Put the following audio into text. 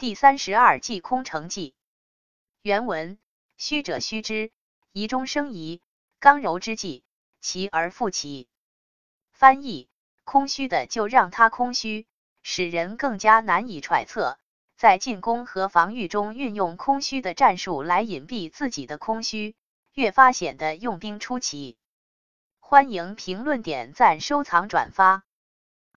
第三十二计空城计。原文：虚者虚之，疑中生疑，刚柔之计，其而复其。翻译：空虚的就让它空虚，使人更加难以揣测。在进攻和防御中运用空虚的战术来隐蔽自己的空虚，越发显得用兵出奇。欢迎评论、点赞、收藏、转发。